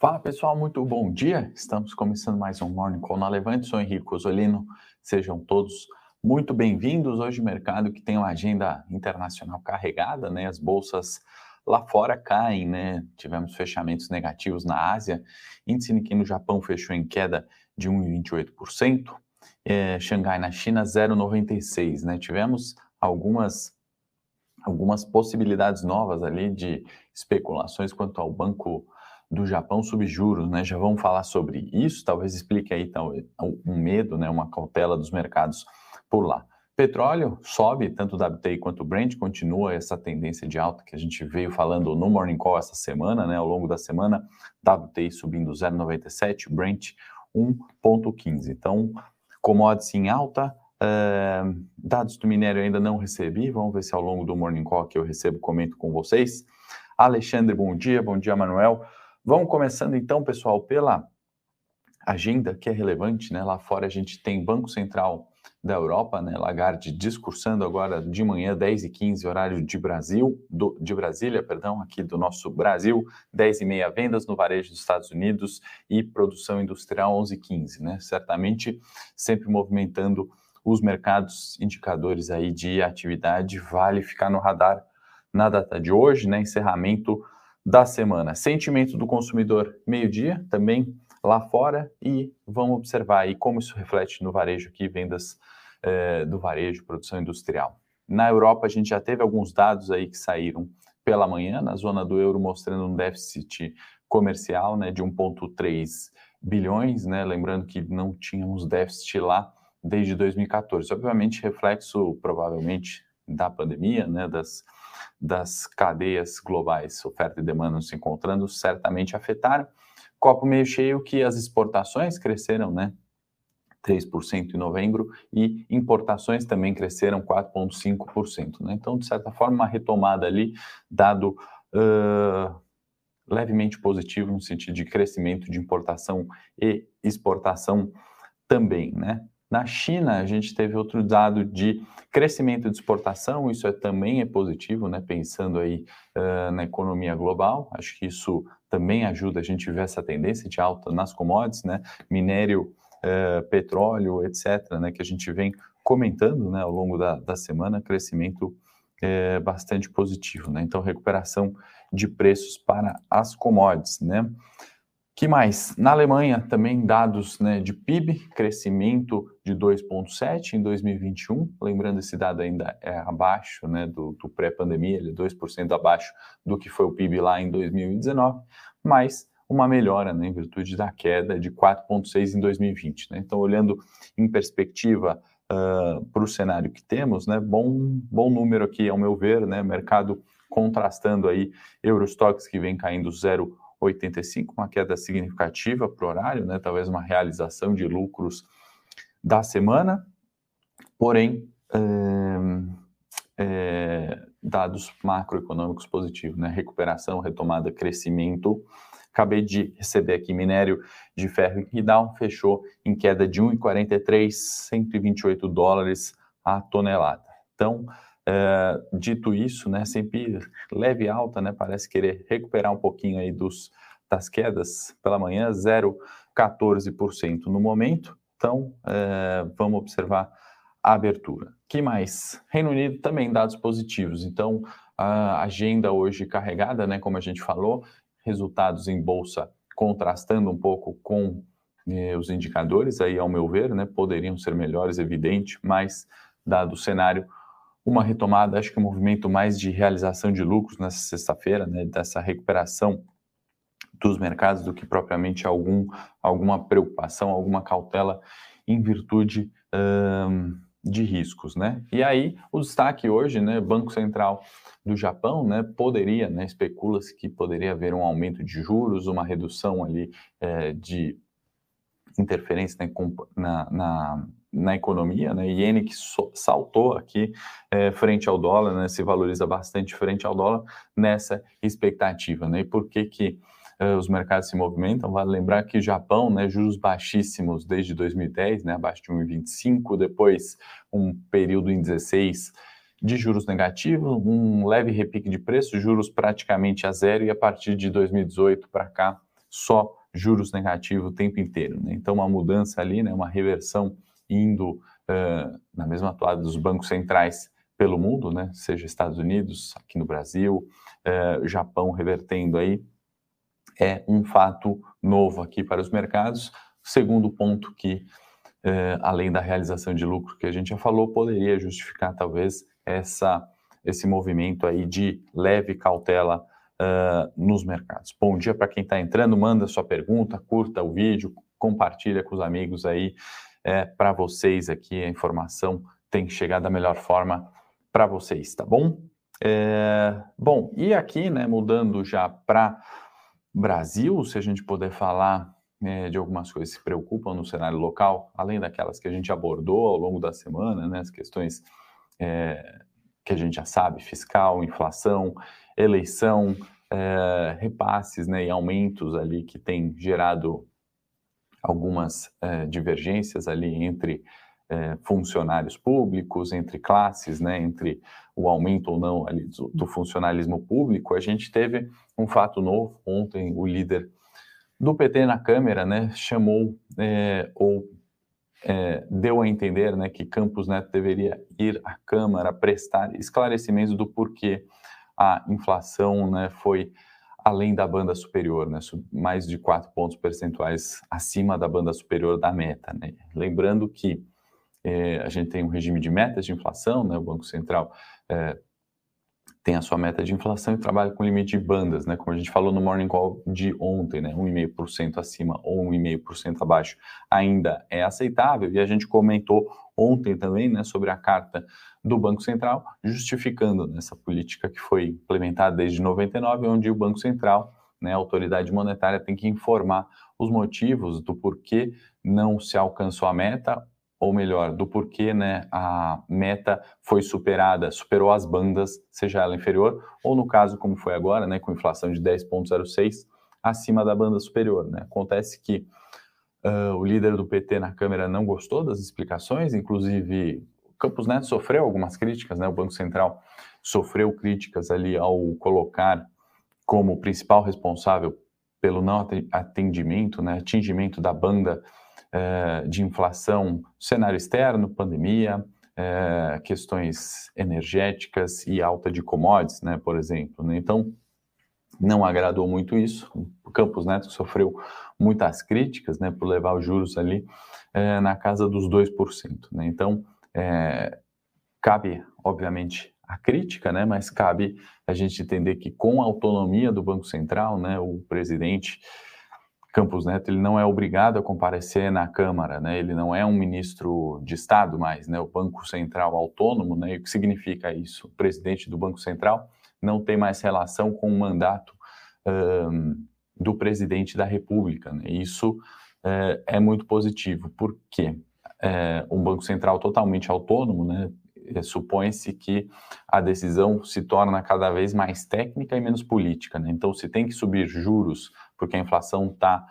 Fala pessoal, muito bom dia. Estamos começando mais um Morning Call na Levante. Sou Henrique Osolino. Sejam todos muito bem-vindos. Hoje, mercado que tem uma agenda internacional carregada, né? As bolsas lá fora caem, né? Tivemos fechamentos negativos na Ásia. Índice Nikkei no Japão fechou em queda de 1,28%. É, Xangai na China 0,96%, né? Tivemos algumas algumas possibilidades novas ali de especulações quanto ao banco do Japão sobre juros, né? Já vamos falar sobre isso, talvez explique aí um medo, né, uma cautela dos mercados por lá. Petróleo sobe, tanto o WTI quanto o Brent, continua essa tendência de alta que a gente veio falando no Morning Call essa semana, né, ao longo da semana, WTI subindo 0,97, Brent 1,15. Então, commodities em alta, uh, dados do minério ainda não recebi, vamos ver se ao longo do Morning Call que eu recebo, comento com vocês. Alexandre, bom dia, bom dia, Manuel. Vamos começando então, pessoal, pela agenda que é relevante, né? Lá fora a gente tem Banco Central da Europa, né? Lagarde discursando agora de manhã, 10 e 15 horário de Brasil, do, de Brasília, perdão, aqui do nosso Brasil, 10 e meia vendas no varejo dos Estados Unidos e produção industrial 11 e 15, né? Certamente sempre movimentando os mercados indicadores aí de atividade, vale ficar no radar na data de hoje, né? Encerramento da semana. Sentimento do consumidor, meio-dia, também lá fora, e vamos observar aí como isso reflete no varejo aqui, vendas eh, do varejo, produção industrial. Na Europa, a gente já teve alguns dados aí que saíram pela manhã, na zona do euro, mostrando um déficit comercial né, de 1,3 bilhões, né, lembrando que não tínhamos déficit lá desde 2014. Obviamente, reflexo, provavelmente, da pandemia, né, das das cadeias globais, oferta e demanda se encontrando, certamente afetaram. Copo meio cheio que as exportações cresceram, né? 3% em novembro e importações também cresceram 4,5%. Né? Então, de certa forma, uma retomada ali, dado uh, levemente positivo no sentido de crescimento de importação e exportação também. Né? Na China, a gente teve outro dado de crescimento de exportação, isso é, também é positivo, né? pensando aí uh, na economia global, acho que isso também ajuda a gente ver essa tendência de alta nas commodities, né? minério, uh, petróleo, etc., né? que a gente vem comentando né? ao longo da, da semana, crescimento bastante positivo. Né? Então, recuperação de preços para as commodities. Né? Que mais? Na Alemanha, também dados né, de PIB, crescimento de 2,7% em 2021. Lembrando, esse dado ainda é abaixo né, do, do pré-pandemia, ele é 2% abaixo do que foi o PIB lá em 2019, mas uma melhora né, em virtude da queda de 4,6% em 2020. Né? Então, olhando em perspectiva uh, para o cenário que temos, né, bom, bom número aqui, ao meu ver, né, mercado contrastando aí Eurostox que vem caindo 0,8%. 85, uma queda significativa para o horário, né? talvez uma realização de lucros da semana, porém, é, é, dados macroeconômicos positivos, né? recuperação, retomada, crescimento. Acabei de receber aqui minério de ferro e Dow fechou em queda de 1,43, 128 dólares a tonelada. Então, é, dito isso, né, sempre leve alta, né, parece querer recuperar um pouquinho aí dos, das quedas pela manhã, 0,14% no momento. Então, é, vamos observar a abertura. que mais? Reino Unido também dados positivos. Então, a agenda hoje carregada, né, como a gente falou, resultados em bolsa contrastando um pouco com eh, os indicadores, aí ao meu ver, né, poderiam ser melhores, evidente, mas dado o cenário uma retomada, acho que um movimento mais de realização de lucros nessa sexta-feira, né, dessa recuperação dos mercados do que propriamente algum, alguma preocupação, alguma cautela em virtude um, de riscos, né? E aí o destaque hoje, né, Banco Central do Japão, né, poderia, né, especula-se que poderia haver um aumento de juros, uma redução ali é, de interferência né, na, na na economia, né? Iene que so, saltou aqui é, frente ao dólar, né? Se valoriza bastante frente ao dólar nessa expectativa, né? E por que que uh, os mercados se movimentam? Vale lembrar que Japão, né? Juros baixíssimos desde 2010, né? Abaixo de 1,25, depois um período em 16 de juros negativos, um leve repique de preço, juros praticamente a zero e a partir de 2018 para cá só juros negativos o tempo inteiro. Né? Então, uma mudança ali, né, uma reversão indo uh, na mesma atuada dos bancos centrais pelo mundo, né, seja Estados Unidos, aqui no Brasil, uh, Japão revertendo aí, é um fato novo aqui para os mercados. Segundo ponto que, uh, além da realização de lucro que a gente já falou, poderia justificar talvez essa, esse movimento aí de leve cautela uh, nos mercados. Bom dia para quem está entrando, manda sua pergunta, curta o vídeo, compartilha com os amigos aí. É, para vocês aqui a informação tem que chegar da melhor forma para vocês, tá bom? É, bom, e aqui, né, mudando já para Brasil, se a gente puder falar é, de algumas coisas que se preocupam no cenário local, além daquelas que a gente abordou ao longo da semana, né, as questões é, que a gente já sabe, fiscal, inflação, eleição, é, repasses né, e aumentos ali que tem gerado algumas é, divergências ali entre é, funcionários públicos, entre classes, né, entre o aumento ou não ali do, do, funcionalismo público, a gente teve um fato novo. Ontem, o líder do PT na Câmara né, chamou é, ou é, deu a entender né, que Campos Neto deveria ir à Câmara prestar esclarecimentos do porquê a inflação né, foi além da banda superior, né, mais de 4 pontos percentuais acima da banda superior da meta. Né? Lembrando que é, a gente tem um regime de metas de inflação, né, o Banco Central é, tem a sua meta de inflação e trabalha com limite de bandas, né? Como a gente falou no Morning Call de ontem, né? 1,5% acima ou 1,5% abaixo ainda é aceitável. E a gente comentou ontem também, né, sobre a carta do Banco Central, justificando essa política que foi implementada desde 99, onde o Banco Central, né, a autoridade monetária, tem que informar os motivos do porquê não se alcançou a meta ou melhor, do porquê né, a meta foi superada, superou as bandas, seja ela inferior, ou no caso, como foi agora, né, com inflação de 10,06, acima da banda superior. Né? Acontece que uh, o líder do PT na Câmara não gostou das explicações, inclusive Campos Neto sofreu algumas críticas, né? o Banco Central sofreu críticas ali ao colocar como principal responsável pelo não atendimento, né, atingimento da banda é, de inflação, cenário externo, pandemia, é, questões energéticas e alta de commodities, né, por exemplo. Né? Então, não agradou muito isso. O Campos Neto sofreu muitas críticas né, por levar os juros ali é, na casa dos 2%. Né? Então, cabe, obviamente, a crítica, né, mas cabe a gente entender que com a autonomia do Banco Central, né, o presidente Campos Neto ele não é obrigado a comparecer na Câmara, né? Ele não é um ministro de Estado mais, né? O Banco Central autônomo, né? E o que significa isso? O presidente do Banco Central não tem mais relação com o mandato um, do presidente da República, né? Isso é, é muito positivo, porque é, um Banco Central totalmente autônomo, né? É, supõe-se que a decisão se torna cada vez mais técnica e menos política. Né? Então, se tem que subir juros porque a inflação está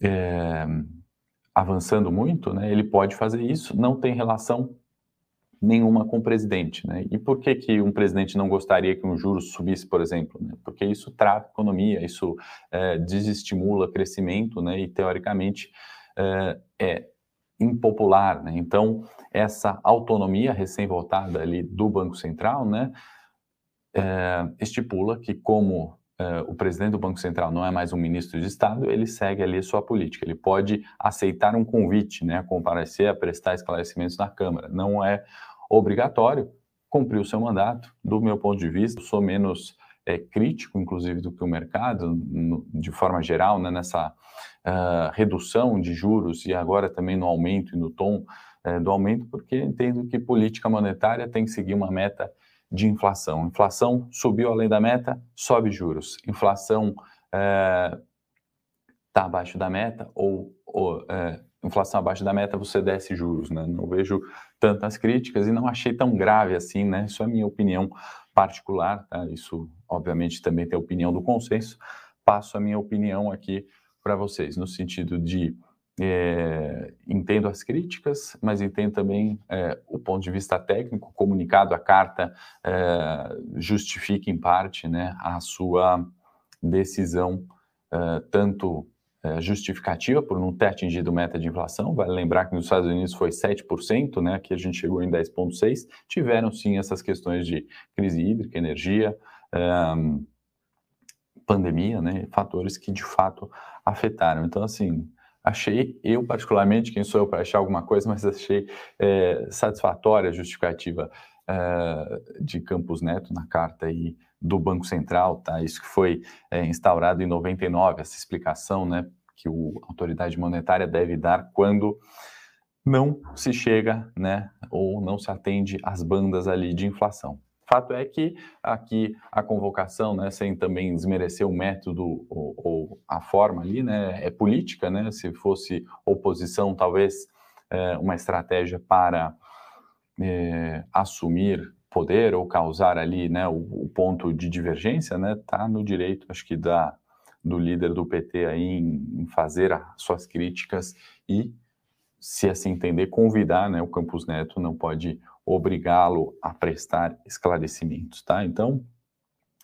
é, avançando muito, né, ele pode fazer isso, não tem relação nenhuma com o presidente. Né? E por que, que um presidente não gostaria que um juros subisse, por exemplo? Né? Porque isso trava a economia, isso é, desestimula crescimento né? e, teoricamente, é, é impopular. Né? Então, essa autonomia recém-votada ali do Banco Central né, é, estipula que, como uh, o presidente do Banco Central não é mais um ministro de Estado, ele segue ali sua política. Ele pode aceitar um convite, né, a comparecer, a prestar esclarecimentos na Câmara. Não é obrigatório cumprir o seu mandato. Do meu ponto de vista, sou menos é, crítico, inclusive, do que o mercado, no, de forma geral, né, nessa uh, redução de juros e agora também no aumento e no tom uh, do aumento, porque entendo que política monetária tem que seguir uma meta de inflação. Inflação subiu além da meta, sobe juros. Inflação está é, abaixo da meta ou, ou é, inflação abaixo da meta, você desce juros. Né? Não vejo tantas críticas e não achei tão grave assim, né? Isso é minha opinião particular, tá? Isso, obviamente, também tem a opinião do consenso. Passo a minha opinião aqui para vocês, no sentido de é, entendo as críticas, mas entendo também é, o ponto de vista técnico. Comunicado, a carta é, justifica em parte né, a sua decisão uh, tanto uh, justificativa por não ter atingido meta de inflação, vale lembrar que nos Estados Unidos foi 7%, né, aqui a gente chegou em 10,6%, tiveram sim essas questões de crise hídrica, energia, um, pandemia, né, fatores que de fato afetaram. Então, assim, achei, eu particularmente, quem sou eu para achar alguma coisa, mas achei é, satisfatória a justificativa é, de Campos Neto na carta aí do Banco Central, tá? Isso que foi é, instaurado em 99, essa explicação, né, que a autoridade monetária deve dar quando não se chega, né, ou não se atende às bandas ali de inflação. Fato é que aqui a convocação, né, sem também desmerecer o método ou, ou a forma ali, né, é política, né, se fosse oposição, talvez é, uma estratégia para é, assumir poder ou causar ali, né, o, o, ponto de divergência, né, tá no direito, acho que da do líder do PT aí em, em fazer as suas críticas e se assim entender, convidar, né, o Campos Neto não pode obrigá-lo a prestar esclarecimentos, tá? Então,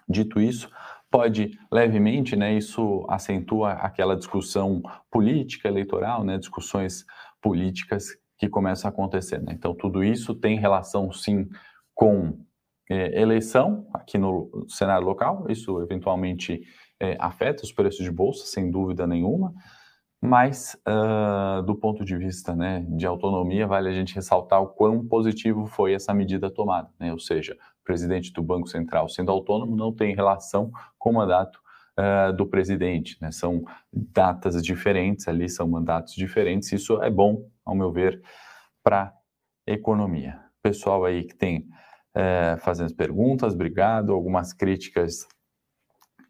dito isso, pode levemente, né, isso acentua aquela discussão política eleitoral, né, discussões políticas que começam a acontecer, né? Então, tudo isso tem relação, sim, com é, eleição aqui no cenário local, isso eventualmente é, afeta os preços de bolsa, sem dúvida nenhuma, mas, uh, do ponto de vista né, de autonomia, vale a gente ressaltar o quão positivo foi essa medida tomada. Né? Ou seja, o presidente do Banco Central, sendo autônomo, não tem relação com o mandato uh, do presidente. Né? São datas diferentes ali, são mandatos diferentes. Isso é bom, ao meu ver, para a economia. Pessoal aí que tem uh, fazendo perguntas, obrigado. Algumas críticas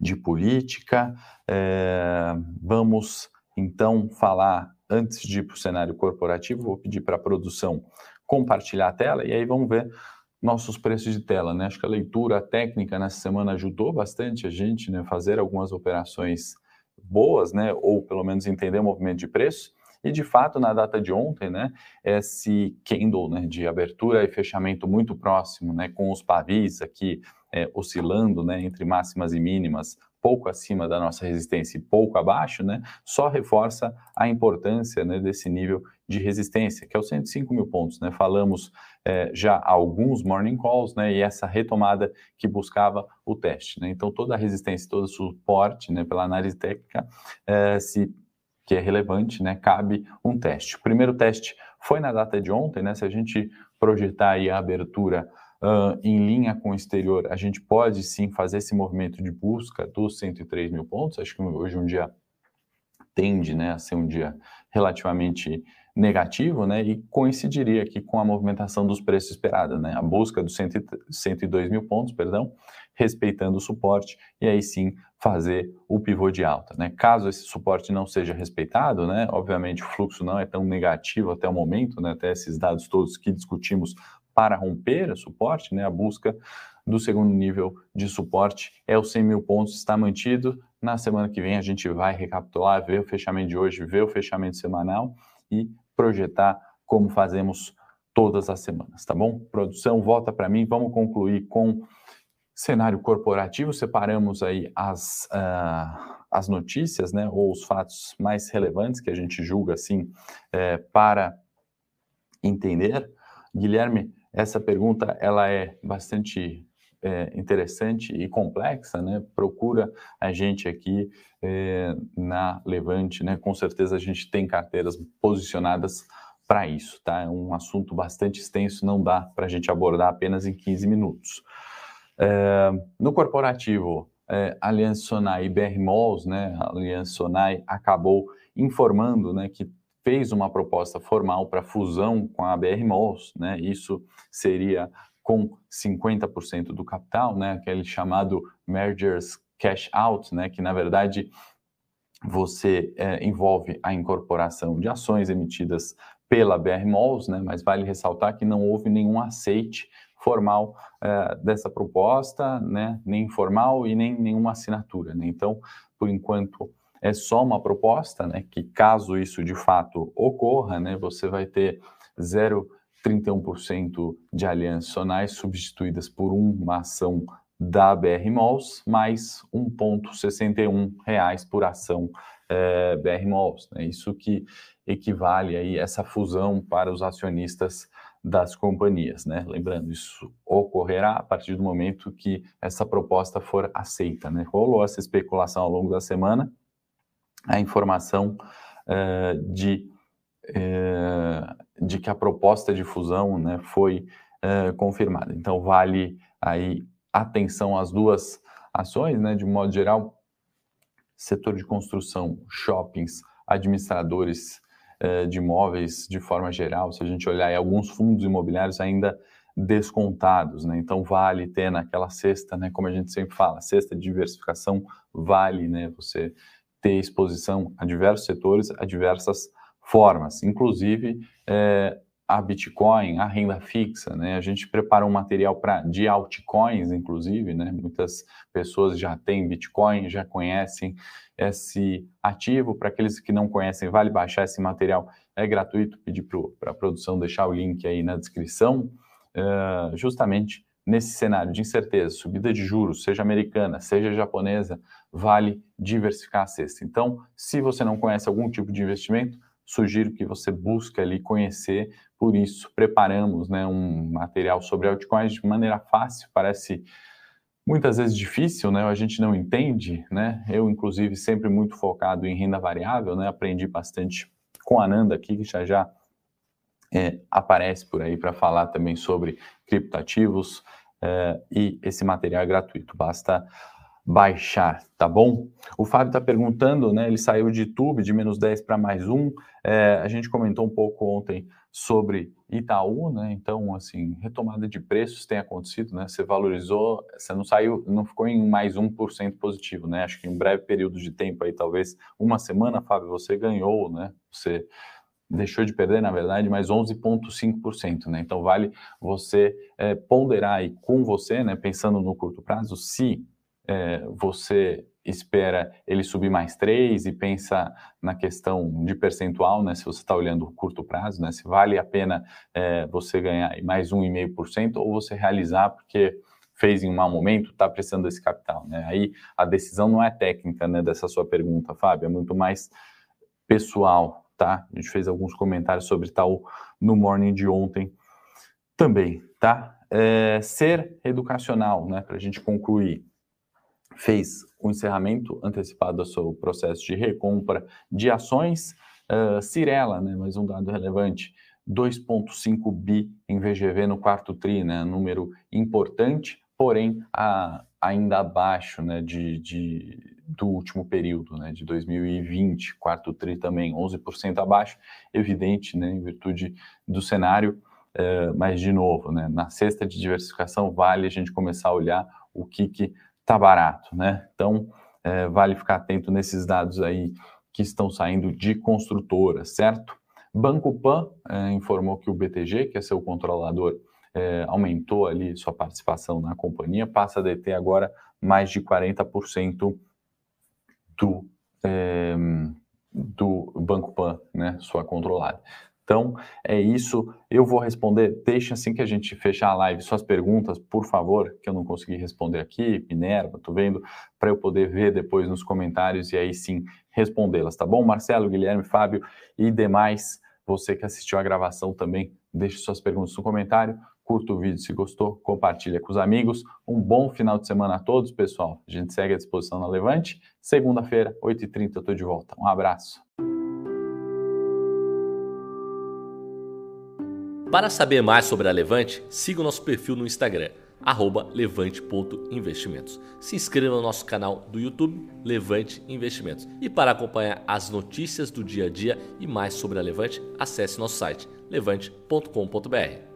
de política. Eh, vamos então falar antes de ir para o cenário corporativo, vou pedir para a produção compartilhar a tela e aí vamos ver nossos preços de tela, né? Acho que a leitura técnica nessa semana ajudou bastante a gente, né, fazer algumas operações boas, né, ou pelo menos entender o movimento de preço. E de fato, na data de ontem, né, esse candle, né, de abertura e fechamento muito próximo, né, com os pavis aqui é, oscilando, né, entre máximas e mínimas, pouco acima da nossa resistência e pouco abaixo, né, só reforça a importância né, desse nível de resistência, que é os 105 mil pontos. Né? Falamos é, já alguns morning calls né, e essa retomada que buscava o teste. Né? Então, toda a resistência, todo o suporte né, pela análise técnica, é, se, que é relevante, né, cabe um teste. O primeiro teste foi na data de ontem, né, se a gente projetar aí a abertura uh, em linha com o exterior, a gente pode sim fazer esse movimento de busca dos 103 mil pontos. Acho que hoje um dia tende né, a ser um dia relativamente negativo, né, e coincidiria aqui com a movimentação dos preços esperada, né, a busca dos 102 mil pontos, perdão, respeitando o suporte, e aí sim fazer o pivô de alta, né. Caso esse suporte não seja respeitado, né, obviamente o fluxo não é tão negativo até o momento, né, até esses dados todos que discutimos para romper o suporte, né, a busca do segundo nível de suporte é os 100 mil pontos, está mantido. Na semana que vem a gente vai recapitular, ver o fechamento de hoje, ver o fechamento semanal e projetar como fazemos todas as semanas, tá bom? Produção, volta para mim, vamos concluir com cenário corporativo, separamos aí as, uh, as notícias, né, ou os fatos mais relevantes que a gente julga, assim, é, para entender. Guilherme, essa pergunta ela é bastante é, interessante e complexa, né? Procura a gente aqui é, na Levante, né? Com certeza a gente tem carteiras posicionadas para isso, tá? É um assunto bastante extenso, não dá para a gente abordar apenas em 15 minutos. É, no corporativo, é, Aliança Sonai e BR Malls, né? Aliança Sonai acabou informando, né, que fez uma proposta formal para fusão com a BR Malls, né? Isso seria com 50% do capital, né? Aquele chamado mergers cash out, né? Que na verdade você é, envolve a incorporação de ações emitidas pela BR Malls, né? Mas vale ressaltar que não houve nenhum aceite formal é, dessa proposta, né? Nem informal e nem nenhuma assinatura, né? Então, por enquanto é só uma proposta, né, que caso isso de fato ocorra, né, você vai ter 0,31% de alianças sonais substituídas por uma ação da BR Malls, mais R$ 1,61 por ação é, BR Malls. Né? Isso que equivale aí essa fusão para os acionistas das companhias, né? Lembrando, isso ocorrerá a partir do momento que essa proposta for aceita, né? Rolou essa especulação ao longo da semana, a informação uh, de, uh, de que a proposta de fusão, né, foi uh, confirmada. Então, vale aí atenção às duas ações, né? De modo geral, setor de construção, shoppings, administradores de imóveis de forma geral, se a gente olhar alguns fundos imobiliários ainda descontados, né? Então vale ter naquela cesta, né? Como a gente sempre fala, cesta de diversificação vale, né? Você ter exposição a diversos setores, a diversas formas, inclusive é, a Bitcoin, a renda fixa, né? A gente preparou um material para de altcoins, inclusive, né? Muitas pessoas já têm Bitcoin, já conhecem esse ativo. Para aqueles que não conhecem, vale baixar esse material, é gratuito. Pedir para a produção deixar o link aí na descrição. Uh, justamente nesse cenário de incerteza, subida de juros, seja americana, seja japonesa, vale diversificar a cesta. Então, se você não conhece algum tipo de investimento, sugiro que você busque ali conhecer. Por isso, preparamos né, um material sobre altcoins de maneira fácil, parece muitas vezes difícil, né? A gente não entende, né? Eu, inclusive, sempre muito focado em renda variável, né? Aprendi bastante com a Nanda aqui, que já já é, aparece por aí para falar também sobre criptativos é, e esse material é gratuito, basta baixar, tá bom? O Fábio está perguntando, né? Ele saiu de YouTube de menos 10 para mais um. É, a gente comentou um pouco ontem sobre Itaú, né? Então, assim, retomada de preços tem acontecido, né? Você valorizou, você não saiu, não ficou em mais 1% positivo, né? Acho que em um breve período de tempo aí, talvez uma semana, Fábio, você ganhou, né? Você deixou de perder, na verdade, mais 11,5%, né? Então, vale você é, ponderar aí com você, né? Pensando no curto prazo, se é, você espera ele subir mais 3 e pensa na questão de percentual, né? Se você está olhando o curto prazo, né? Se vale a pena é, você ganhar mais 1,5% ou você realizar porque fez em um mau momento, está precisando desse capital, né? Aí a decisão não é técnica, né? Dessa sua pergunta, Fábio, é muito mais pessoal, tá? A gente fez alguns comentários sobre tal no morning de ontem também, tá? É, ser educacional, né? Para a gente concluir fez o encerramento antecipado do seu processo de recompra de ações. Uh, Cirela, né, mais um dado relevante, 2,5 bi em VGV no quarto TRI, né, número importante, porém a, ainda abaixo né, de, de, do último período, né, de 2020, quarto TRI também 11% abaixo, evidente, né, em virtude do cenário, uh, mas de novo, né, na cesta de diversificação vale a gente começar a olhar o que, que tá barato, né? Então, é, vale ficar atento nesses dados aí que estão saindo de construtoras, certo? Banco Pan é, informou que o BTG, que é seu controlador, é, aumentou ali sua participação na companhia, passa a deter agora mais de 40% do, é, do Banco Pan, né, sua controlada. Então, é isso. Eu vou responder. Deixa assim que a gente fechar a live suas perguntas, por favor, que eu não consegui responder aqui, Minerva, tô vendo, para eu poder ver depois nos comentários e aí sim respondê-las, tá bom? Marcelo, Guilherme, Fábio e demais, você que assistiu a gravação também, deixe suas perguntas no comentário. Curta o vídeo se gostou, compartilha com os amigos. Um bom final de semana a todos, pessoal. A gente segue à disposição na Levante. Segunda-feira, 8h30, eu estou de volta. Um abraço. Para saber mais sobre a Levante, siga o nosso perfil no Instagram, levante.investimentos. Se inscreva no nosso canal do YouTube, Levante Investimentos. E para acompanhar as notícias do dia a dia e mais sobre a Levante, acesse nosso site levante.com.br.